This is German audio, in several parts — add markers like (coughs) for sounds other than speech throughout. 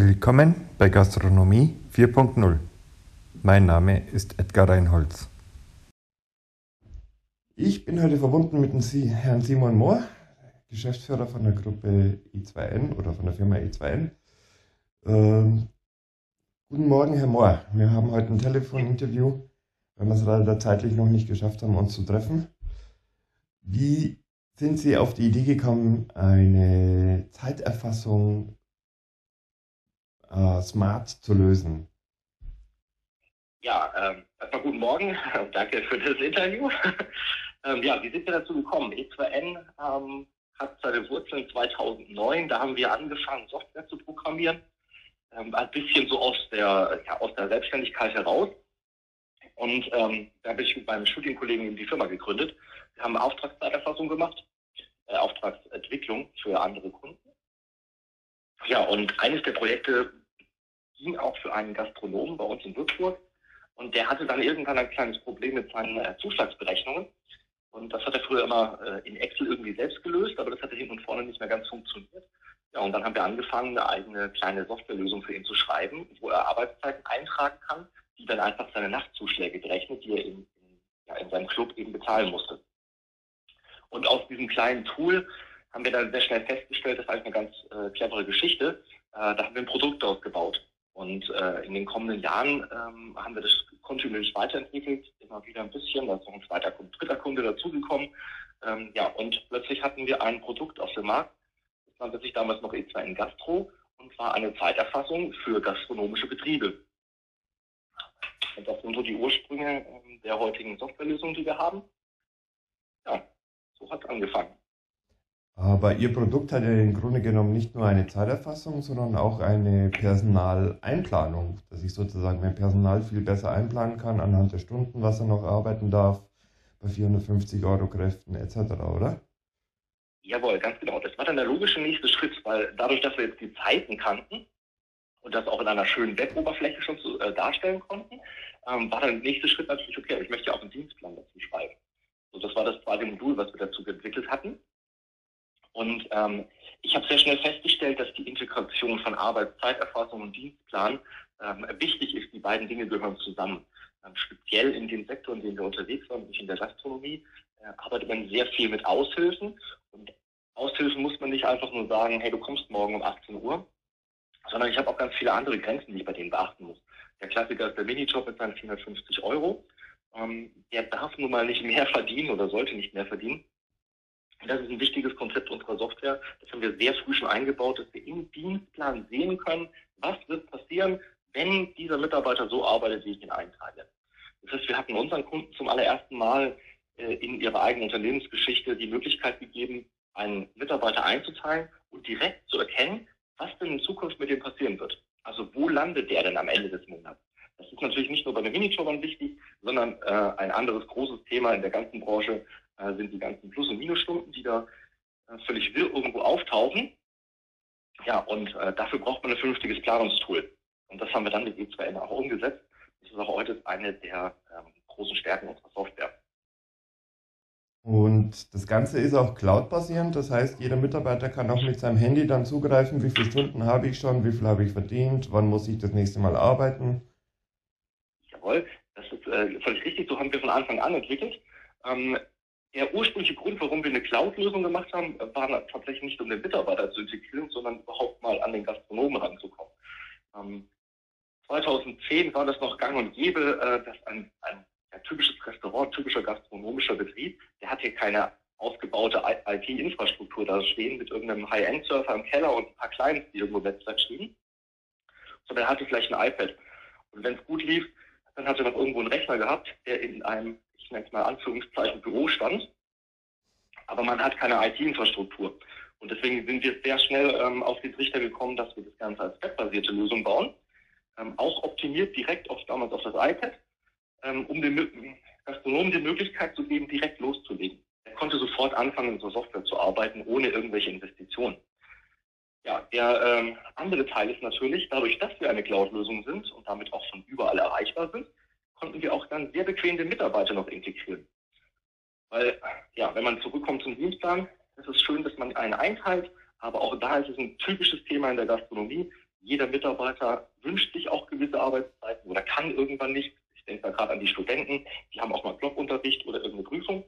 Willkommen bei Gastronomie 4.0. Mein Name ist Edgar Reinholz. Ich bin heute verbunden mit dem Herrn Simon Mohr, Geschäftsführer von der Gruppe E2N oder von der Firma E2N. Ähm, guten Morgen, Herr Mohr. Wir haben heute ein Telefoninterview, weil wir es leider zeitlich noch nicht geschafft haben, uns zu treffen. Wie sind Sie auf die Idee gekommen, eine Zeiterfassung äh, smart zu lösen? Ja, ähm, erstmal guten Morgen. (laughs) Danke für das Interview. (laughs) ähm, ja, wie sind wir dazu gekommen? E2N ähm, hat seine Wurzeln 2009. Da haben wir angefangen, Software zu programmieren. Ähm, ein bisschen so aus der, ja, aus der Selbstständigkeit heraus. Und ähm, da habe ich mit meinem Studienkollegen die Firma gegründet. Wir haben Auftragszeiterfassung gemacht, äh, Auftragsentwicklung für andere Kunden. Ja, und eines der Projekte ging auch für einen Gastronomen bei uns in Würzburg. Und der hatte dann irgendwann ein kleines Problem mit seinen äh, Zuschlagsberechnungen. Und das hat er früher immer äh, in Excel irgendwie selbst gelöst, aber das hatte hinten und vorne nicht mehr ganz funktioniert. Ja, und dann haben wir angefangen, eine eigene kleine Softwarelösung für ihn zu schreiben, wo er Arbeitszeiten eintragen kann, die dann einfach seine Nachtzuschläge berechnet, die er in, in, ja, in seinem Club eben bezahlen musste. Und aus diesem kleinen Tool haben wir dann sehr schnell festgestellt, das ist eigentlich eine ganz äh, clevere Geschichte. Äh, da haben wir ein Produkt ausgebaut. Und äh, in den kommenden Jahren ähm, haben wir das kontinuierlich weiterentwickelt, immer wieder ein bisschen, da ist noch ein zweiter Kunde, dritter Kunde dazugekommen. Ähm, ja, und plötzlich hatten wir ein Produkt auf dem Markt, das nannte sich damals noch E2 in Gastro und war eine Zeiterfassung für gastronomische Betriebe. Und das sind so die Ursprünge ähm, der heutigen Softwarelösung, die wir haben. Ja, so hat es angefangen. Aber Ihr Produkt hat ja im Grunde genommen nicht nur eine Zeiterfassung, sondern auch eine Personaleinplanung, dass ich sozusagen mein Personal viel besser einplanen kann anhand der Stunden, was er noch arbeiten darf, bei 450 Euro Kräften etc., oder? Jawohl, ganz genau. Das war dann der logische nächste Schritt, weil dadurch, dass wir jetzt die Zeiten kannten und das auch in einer schönen Web-Oberfläche schon zu, äh, darstellen konnten, ähm, war dann der nächste Schritt natürlich, okay, ich möchte ja auch einen Dienstplan dazu schreiben. So, das war das zweite Modul, was wir dazu entwickelt hatten. Und ähm, ich habe sehr schnell festgestellt, dass die Integration von Arbeitszeiterfassung und Dienstplan ähm, wichtig ist. Die beiden Dinge gehören zusammen. Ähm, speziell in dem Sektor, in dem wir unterwegs waren, nämlich in der Gastronomie, äh, arbeitet man sehr viel mit Aushilfen. Und Aushilfen muss man nicht einfach nur sagen, hey, du kommst morgen um 18 Uhr, sondern ich habe auch ganz viele andere Grenzen, die ich bei denen beachten muss. Der Klassiker ist der Minijob mit seinen 450 Euro. Ähm, der darf nun mal nicht mehr (laughs) verdienen oder sollte nicht mehr verdienen. Das ist ein wichtiges Konzept unserer Software. Das haben wir sehr früh schon eingebaut, dass wir im Dienstplan sehen können, was wird passieren, wenn dieser Mitarbeiter so arbeitet, wie ich ihn eintrage. Das heißt, wir hatten unseren Kunden zum allerersten Mal äh, in ihrer eigenen Unternehmensgeschichte die Möglichkeit gegeben, einen Mitarbeiter einzuteilen und direkt zu erkennen, was denn in Zukunft mit dem passieren wird. Also wo landet der denn am Ende des Monats? Das ist natürlich nicht nur bei den Minijobbern wichtig, sondern äh, ein anderes großes Thema in der ganzen Branche äh, sind die ganzen Plus- und Minusstunden, die da äh, völlig wirr irgendwo auftauchen. Ja, und äh, dafür braucht man ein vernünftiges Planungstool. Und das haben wir dann mit E2N auch umgesetzt. Das ist auch heute eine der ähm, großen Stärken unserer Software. Und das Ganze ist auch cloud-basierend, das heißt, jeder Mitarbeiter kann auch mit seinem Handy dann zugreifen, wie viele Stunden habe ich schon, wie viel habe ich verdient, wann muss ich das nächste Mal arbeiten. Jawohl, das ist äh, völlig richtig, so haben wir von Anfang an entwickelt. Ähm, der ursprüngliche Grund, warum wir eine Cloud-Lösung gemacht haben, war tatsächlich nicht, um den Mitarbeiter zu integrieren, sondern überhaupt mal an den Gastronomen ranzukommen. Ähm, 2010 war das noch gang und gäbe, äh, dass ein, ein, ein typisches Restaurant, typischer gastronomischer Betrieb, der hat hier keine ausgebaute IT-Infrastruktur da stehen mit irgendeinem High-End-Surfer im Keller und ein paar Clients, die irgendwo Netzwerk stehen, sondern er hatte vielleicht ein iPad. Und wenn es gut lief, dann hat er noch irgendwo einen Rechner gehabt, der in einem ich nenne es mal Anführungszeichen, Bürostand. Aber man hat keine IT-Infrastruktur. Und deswegen sind wir sehr schnell ähm, auf den Trichter gekommen, dass wir das Ganze als webbasierte Lösung bauen. Ähm, auch optimiert direkt auf, damals auf das iPad, ähm, um den Gastronomen die Möglichkeit zu geben, direkt loszulegen. Er konnte sofort anfangen, in so Software zu arbeiten, ohne irgendwelche Investitionen. Ja, der ähm, andere Teil ist natürlich, dadurch, dass wir eine Cloud-Lösung sind und damit auch von überall erreichbar sind, konnten wir auch dann sehr bequem den Mitarbeiter noch integrieren. Weil, ja, wenn man zurückkommt zum Dienstplan, ist es schön, dass man einen einteilt, aber auch da ist es ein typisches Thema in der Gastronomie. Jeder Mitarbeiter wünscht sich auch gewisse Arbeitszeiten oder kann irgendwann nicht. Ich denke da gerade an die Studenten, die haben auch mal Blockunterricht oder irgendeine Prüfung.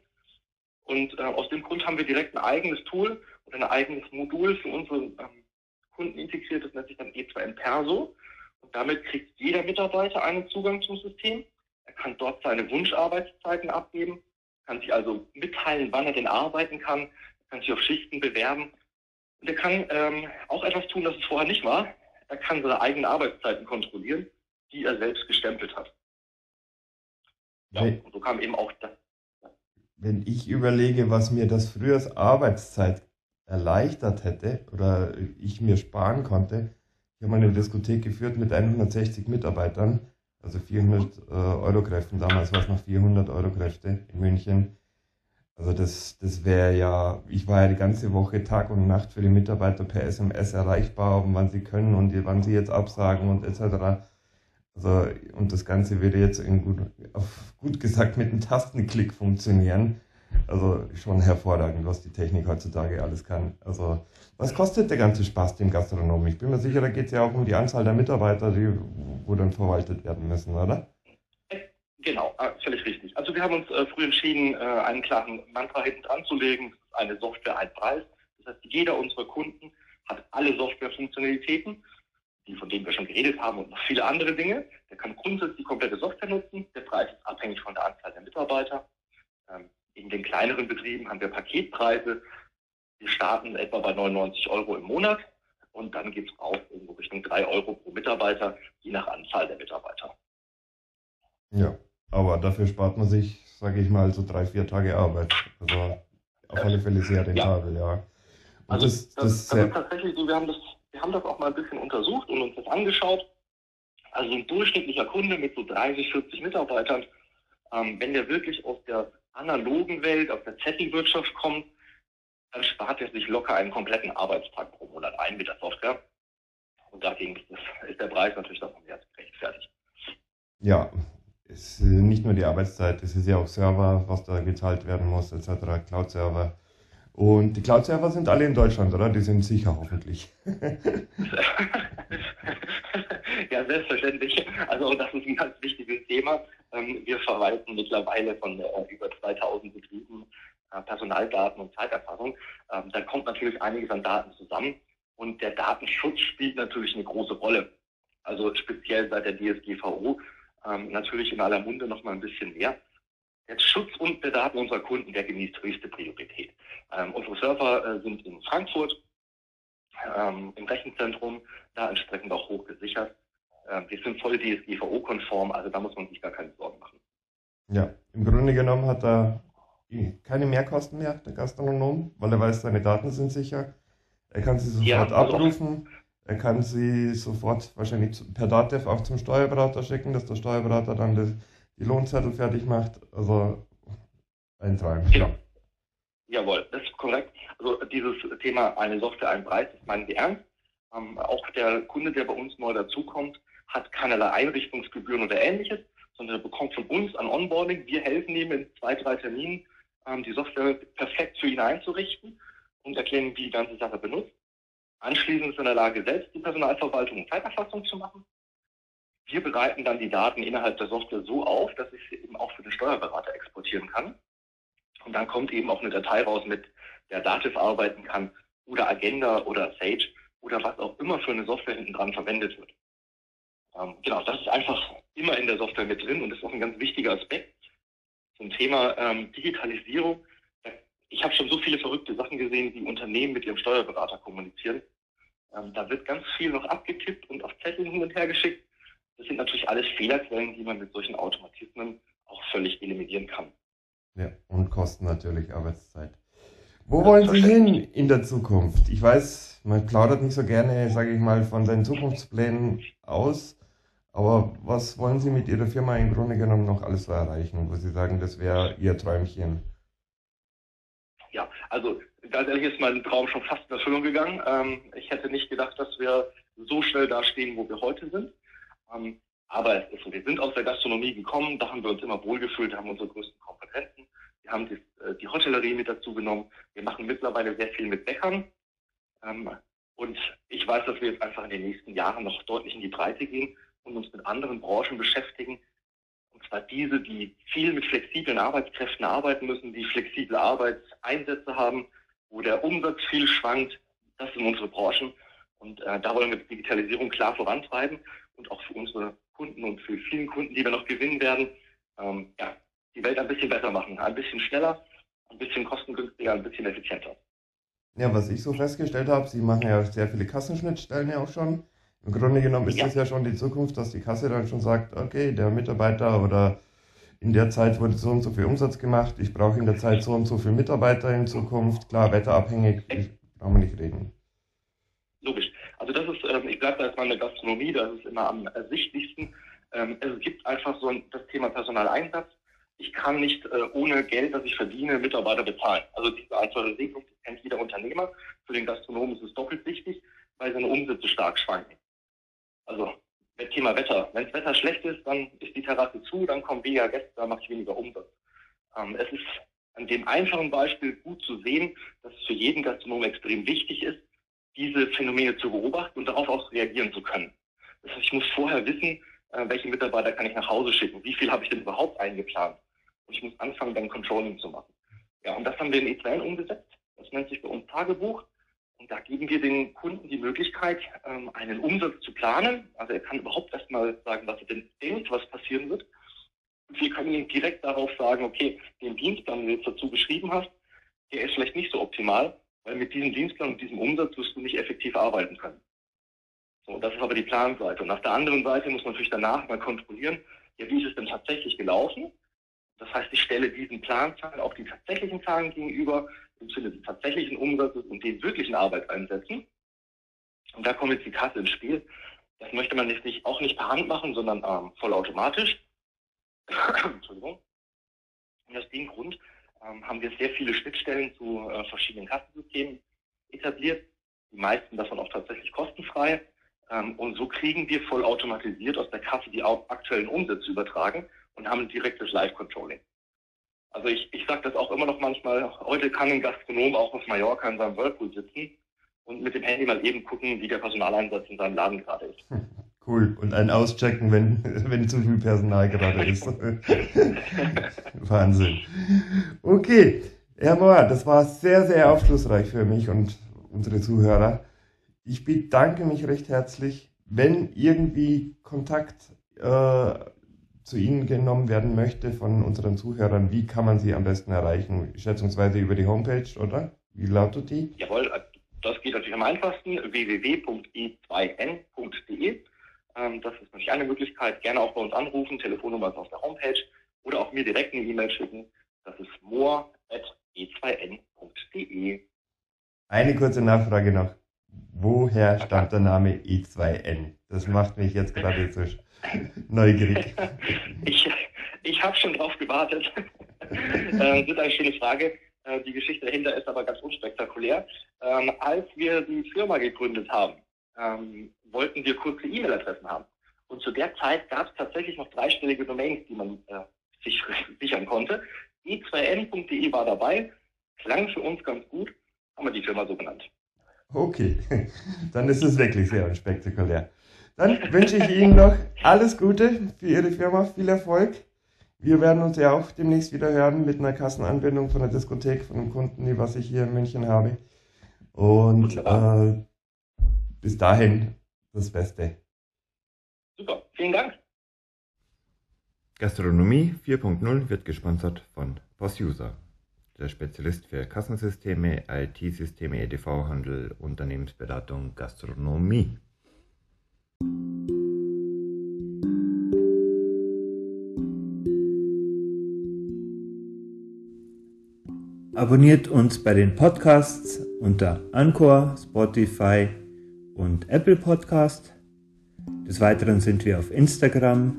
Und äh, aus dem Grund haben wir direkt ein eigenes Tool oder ein eigenes Modul für unsere ähm, Kunden integriert. Das nennt sich dann E2N Perso. Und damit kriegt jeder Mitarbeiter einen Zugang zum System. Er kann dort seine Wunscharbeitszeiten abgeben, kann sich also mitteilen, wann er denn arbeiten kann, kann sich auf Schichten bewerben. Und er kann ähm, auch etwas tun, das es vorher nicht war. Er kann seine eigenen Arbeitszeiten kontrollieren, die er selbst gestempelt hat. Ja, und so kam eben auch das. Wenn ich überlege, was mir das früher Arbeitszeit erleichtert hätte oder ich mir sparen konnte, ich habe eine Diskothek geführt mit 160 Mitarbeitern, also 400 äh, Euro-Kräften. Damals war es noch 400 Euro-Kräfte in München. Also das, das wäre ja, ich war ja die ganze Woche Tag und Nacht für die Mitarbeiter per SMS erreichbar, wann sie können und wann sie jetzt absagen und etc. Also, und das Ganze würde jetzt in gut, auf gut gesagt mit einem Tastenklick funktionieren. Also schon hervorragend, was die Technik heutzutage alles kann. Also was kostet der ganze Spaß dem Gastronomen? Ich bin mir sicher, da geht es ja auch um die Anzahl der Mitarbeiter, die wo dann verwaltet werden müssen, oder? Genau, äh, völlig richtig. Also wir haben uns äh, früh entschieden, äh, einen klaren Mantra hinten dran zu legen. eine Software, ein Preis. Das heißt, jeder unserer Kunden hat alle Softwarefunktionalitäten, die von denen wir schon geredet haben und noch viele andere Dinge. Der kann grundsätzlich die komplette Software nutzen. Der Preis ist abhängig von der Anzahl der Mitarbeiter. Ähm, in den kleineren Betrieben haben wir Paketpreise. Wir starten etwa bei 99 Euro im Monat und dann geht es rauf irgendwo Richtung 3 Euro pro Mitarbeiter, je nach Anzahl der Mitarbeiter. Ja, aber dafür spart man sich, sage ich mal, so drei, vier Tage Arbeit. Also auf alle Fälle sehr rentabel, ja. ja. also das, das, das, das ist tatsächlich so, wir haben das, wir haben das auch mal ein bisschen untersucht und uns das angeschaut. Also ein durchschnittlicher Kunde mit so 30, 40 Mitarbeitern, ähm, wenn der wirklich aus der analogen Welt, aus der Zettelwirtschaft kommt, dann spart er sich locker einen kompletten Arbeitstag pro Monat ein mit der Software. Und dagegen ist der Preis natürlich davon rechtfertigt. Ja, es ist nicht nur die Arbeitszeit, es ist ja auch Server, was da gezahlt werden muss, etc., Cloud-Server. Und die Cloud-Server sind alle in Deutschland, oder? Die sind sicher hoffentlich. (laughs) ja, selbstverständlich. Also das ist ein ganz wichtiges Thema. Ähm, wir verwalten mittlerweile von über 2000 Betrieben äh, Personaldaten und Zeiterfassung. Ähm, da kommt natürlich einiges an Daten zusammen. Und der Datenschutz spielt natürlich eine große Rolle. Also speziell seit der DSGVO ähm, natürlich in aller Munde noch mal ein bisschen mehr. Der Schutz und der Daten unserer Kunden, der genießt höchste Priorität. Unsere Server äh, sind in Frankfurt im Rechenzentrum, da entsprechend auch hoch gesichert. Ähm, wir sind voll DSGVO-konform, also da muss man sich gar keine Sorgen machen. Ja, im Grunde genommen hat er keine Mehrkosten mehr, der Gastronom, weil er weiß, seine Daten sind sicher. Er kann sie sofort ja, abrufen. Er kann sie sofort wahrscheinlich per Datev auch zum Steuerberater schicken, dass der Steuerberater dann das, die Lohnzettel fertig macht. Also ein Traum. Genau. Jawohl, das ist korrekt. Also dieses Thema eine Software, ein Preis, das meinen wir ernst. Ähm, auch der Kunde, der bei uns neu dazukommt, hat keinerlei Einrichtungsgebühren oder ähnliches, sondern er bekommt von uns an Onboarding. Wir helfen ihm in zwei, drei Terminen, ähm, die Software perfekt für ihn einzurichten und erklären, wie die ganze Sache benutzt. Anschließend ist er in der Lage, selbst die Personalverwaltung und Zeiterfassung zu machen. Wir bereiten dann die Daten innerhalb der Software so auf, dass ich sie eben auch für den Steuerberater exportieren kann. Und dann kommt eben auch eine Datei raus, mit der Dativ arbeiten kann oder Agenda oder Sage oder was auch immer für eine Software hinten dran verwendet wird. Ähm, genau, das ist einfach immer in der Software mit drin und ist auch ein ganz wichtiger Aspekt zum Thema ähm, Digitalisierung ich habe schon so viele verrückte Sachen gesehen, wie Unternehmen mit ihrem Steuerberater kommunizieren. Ähm, da wird ganz viel noch abgetippt und auf Zettel hin und her geschickt. Das sind natürlich alles Fehlerquellen, die man mit solchen Automatismen auch völlig eliminieren kann. Ja, und kosten natürlich Arbeitszeit. Wo wollen Sie hin in der Zukunft? Ich weiß, man plaudert nicht so gerne, sage ich mal, von seinen Zukunftsplänen aus. Aber was wollen Sie mit Ihrer Firma im Grunde genommen noch alles so erreichen, wo Sie sagen, das wäre Ihr Träumchen? Ja, also ganz ehrlich ist mein Traum schon fast in Erfüllung gegangen. Ähm, ich hätte nicht gedacht, dass wir so schnell da stehen, wo wir heute sind. Ähm, aber es ist so, wir sind aus der Gastronomie gekommen, da haben wir uns immer wohlgefühlt, haben unsere größten Kompetenzen. Wir haben die, äh, die Hotellerie mit dazu genommen. Wir machen mittlerweile sehr viel mit Bäckern. Ähm, Und ich weiß, dass wir jetzt einfach in den nächsten Jahren noch deutlich in die Breite gehen und uns mit anderen Branchen beschäftigen. Und zwar diese, die viel mit flexiblen Arbeitskräften arbeiten müssen, die flexible Arbeitseinsätze haben, wo der Umsatz viel schwankt. Das sind unsere Branchen. Und äh, da wollen wir Digitalisierung klar vorantreiben und auch für unsere Kunden und für vielen Kunden, die wir noch gewinnen werden, ähm, ja, die Welt ein bisschen besser machen, ein bisschen schneller, ein bisschen kostengünstiger, ein bisschen effizienter. Ja, was ich so festgestellt habe, Sie machen ja sehr viele Kassenschnittstellen ja auch schon. Im Grunde genommen ist ja. das ja schon die Zukunft, dass die Kasse dann schon sagt, okay, der Mitarbeiter oder in der Zeit wurde so und so viel Umsatz gemacht, ich brauche in der Zeit so und so viele Mitarbeiter in Zukunft. Klar, wetterabhängig, brauchen wir nicht reden. Logisch. Also das ist, ähm, ich bleibe da erstmal in der Gastronomie, das ist immer am ersichtlichsten. Ähm, es gibt einfach so ein, das Thema Personaleinsatz. Ich kann nicht äh, ohne Geld, das ich verdiene, Mitarbeiter bezahlen. Also diese einfache Regelung, kennt jeder Unternehmer. Für den Gastronomen ist es doppelt wichtig, weil seine Umsätze stark schwanken. Also Thema Wetter. Wenn das Wetter schlecht ist, dann ist die Terrasse zu, dann kommen weniger Gäste, dann mache ich weniger Umsatz. Ähm, es ist an dem einfachen Beispiel gut zu sehen, dass es für jeden Gastronom extrem wichtig ist, diese Phänomene zu beobachten und darauf auch reagieren zu können. Das heißt, ich muss vorher wissen, äh, welche Mitarbeiter kann ich nach Hause schicken, wie viel habe ich denn überhaupt eingeplant. Und ich muss anfangen, dann Controlling zu machen. Ja, und das haben wir in E2N umgesetzt. Das nennt sich bei uns Tagebuch. Und da geben wir den Kunden die Möglichkeit, ähm, einen Umsatz zu planen. Also er kann überhaupt erstmal sagen, was er denn denkt, was passieren wird. Und wir können ihm direkt darauf sagen, okay, den Dienstplan, den du jetzt dazu beschrieben hast, der ist vielleicht nicht so optimal, weil mit diesem Dienstplan und diesem Umsatz wirst du nicht effektiv arbeiten können. So, das ist aber die Planseite. Und auf der anderen Seite muss man natürlich danach mal kontrollieren, ja, wie ist es denn tatsächlich gelaufen? Das heißt, ich stelle diesen Planzahlen auch die tatsächlichen Zahlen gegenüber, im Sinne des tatsächlichen Umsatzes und den wirklichen Arbeitseinsätzen. Und da kommt jetzt die Kasse ins Spiel. Das möchte man jetzt nicht, auch nicht per Hand machen, sondern ähm, vollautomatisch. (coughs) Entschuldigung. Und aus dem Grund ähm, haben wir sehr viele Schnittstellen zu äh, verschiedenen Kassensystemen etabliert. Die meisten davon auch tatsächlich kostenfrei. Ähm, und so kriegen wir vollautomatisiert aus der Kasse die aktuellen Umsätze übertragen und haben direktes Live-Controlling. Also ich, ich sage das auch immer noch manchmal, heute kann ein Gastronom auch auf Mallorca in seinem Whirlpool sitzen und mit dem Handy mal eben gucken, wie der Personaleinsatz in seinem Laden gerade ist. Cool. Und ein auschecken, wenn, (laughs) wenn zu viel Personal gerade ist. (laughs) Wahnsinn. Okay. Herr Mohr, das war sehr, sehr aufschlussreich für mich und unsere Zuhörer. Ich bedanke mich recht herzlich. Wenn irgendwie Kontakt äh, zu Ihnen genommen werden möchte von unseren Zuhörern, wie kann man Sie am besten erreichen? Schätzungsweise über die Homepage, oder? Wie lautet die? Jawohl, das geht natürlich am einfachsten, www.e2n.de. Ähm, das ist natürlich eine Möglichkeit. Gerne auch bei uns anrufen, Telefonnummer ist auf der Homepage oder auch mir direkt eine E-Mail schicken. Das ist moor.e2n.de. Eine kurze Nachfrage noch. Woher stammt der Name E2N? Das macht mich jetzt gerade so (laughs) neugierig. ich ich habe schon drauf gewartet. (laughs) äh, das ist eine schöne Frage. Äh, die Geschichte dahinter ist aber ganz unspektakulär. Ähm, als wir die Firma gegründet haben, ähm, wollten wir kurze E-Mail-Adressen haben. Und zu der Zeit gab es tatsächlich noch dreistellige Domains, die man äh, sich (laughs) sichern konnte. e2n.de war dabei, klang für uns ganz gut, haben wir die Firma so genannt. Okay, dann ist es wirklich sehr unspektakulär. Dann wünsche ich Ihnen noch alles Gute für Ihre Firma, viel Erfolg. Wir werden uns ja auch demnächst wieder hören mit einer Kassenanbindung von der Diskothek, von einem Kunden, die was ich hier in München habe. Und äh, bis dahin das Beste. Super, vielen Dank. Gastronomie 4.0 wird gesponsert von PostUser, der Spezialist für Kassensysteme, IT-Systeme, EDV-Handel, Unternehmensberatung, Gastronomie. Abonniert uns bei den Podcasts unter Anchor, Spotify und Apple Podcast. Des Weiteren sind wir auf Instagram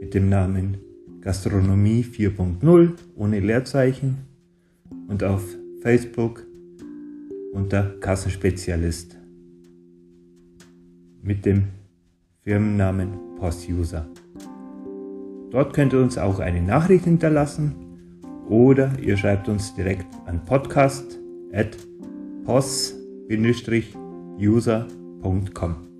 mit dem Namen Gastronomie 4.0 ohne Leerzeichen und auf Facebook unter Kassenspezialist mit dem Firmennamen PostUser. Dort könnt ihr uns auch eine Nachricht hinterlassen oder ihr schreibt uns direkt an podcast.pos-user.de user.com.